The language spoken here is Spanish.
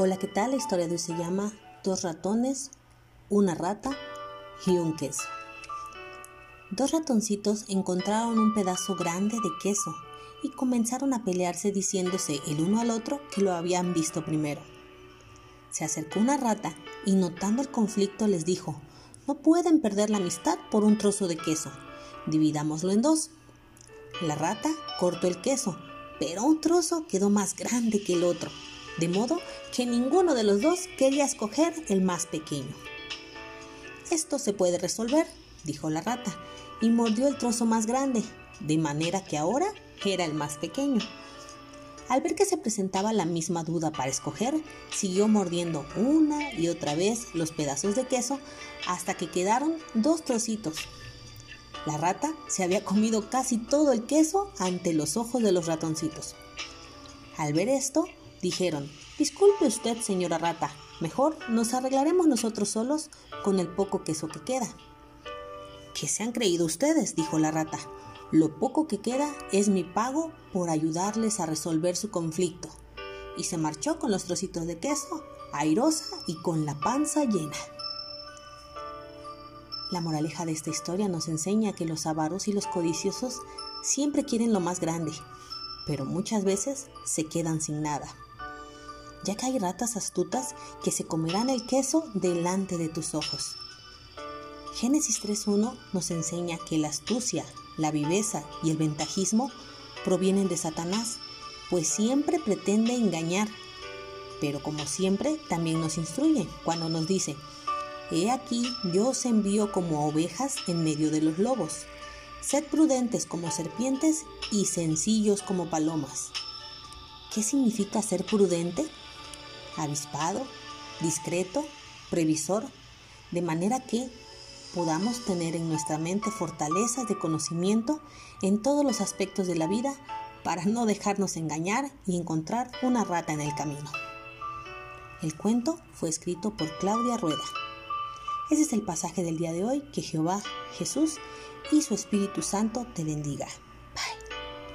Hola, ¿qué tal? La historia de hoy se llama Dos ratones, una rata y un queso. Dos ratoncitos encontraron un pedazo grande de queso y comenzaron a pelearse diciéndose el uno al otro que lo habían visto primero. Se acercó una rata y notando el conflicto les dijo, no pueden perder la amistad por un trozo de queso, dividámoslo en dos. La rata cortó el queso, pero un trozo quedó más grande que el otro de modo que ninguno de los dos quería escoger el más pequeño. Esto se puede resolver, dijo la rata, y mordió el trozo más grande, de manera que ahora era el más pequeño. Al ver que se presentaba la misma duda para escoger, siguió mordiendo una y otra vez los pedazos de queso hasta que quedaron dos trocitos. La rata se había comido casi todo el queso ante los ojos de los ratoncitos. Al ver esto, Dijeron, disculpe usted, señora rata, mejor nos arreglaremos nosotros solos con el poco queso que queda. ¿Qué se han creído ustedes? dijo la rata. Lo poco que queda es mi pago por ayudarles a resolver su conflicto. Y se marchó con los trocitos de queso, airosa y con la panza llena. La moraleja de esta historia nos enseña que los avaros y los codiciosos siempre quieren lo más grande, pero muchas veces se quedan sin nada ya que hay ratas astutas que se comerán el queso delante de tus ojos. Génesis 3.1 nos enseña que la astucia, la viveza y el ventajismo provienen de Satanás, pues siempre pretende engañar. Pero como siempre, también nos instruye cuando nos dice, He aquí yo os envío como ovejas en medio de los lobos. Sed prudentes como serpientes y sencillos como palomas. ¿Qué significa ser prudente? Avispado, discreto, previsor, de manera que podamos tener en nuestra mente fortalezas de conocimiento en todos los aspectos de la vida para no dejarnos engañar y encontrar una rata en el camino. El cuento fue escrito por Claudia Rueda. Ese es el pasaje del día de hoy. Que Jehová, Jesús y su Espíritu Santo te bendiga.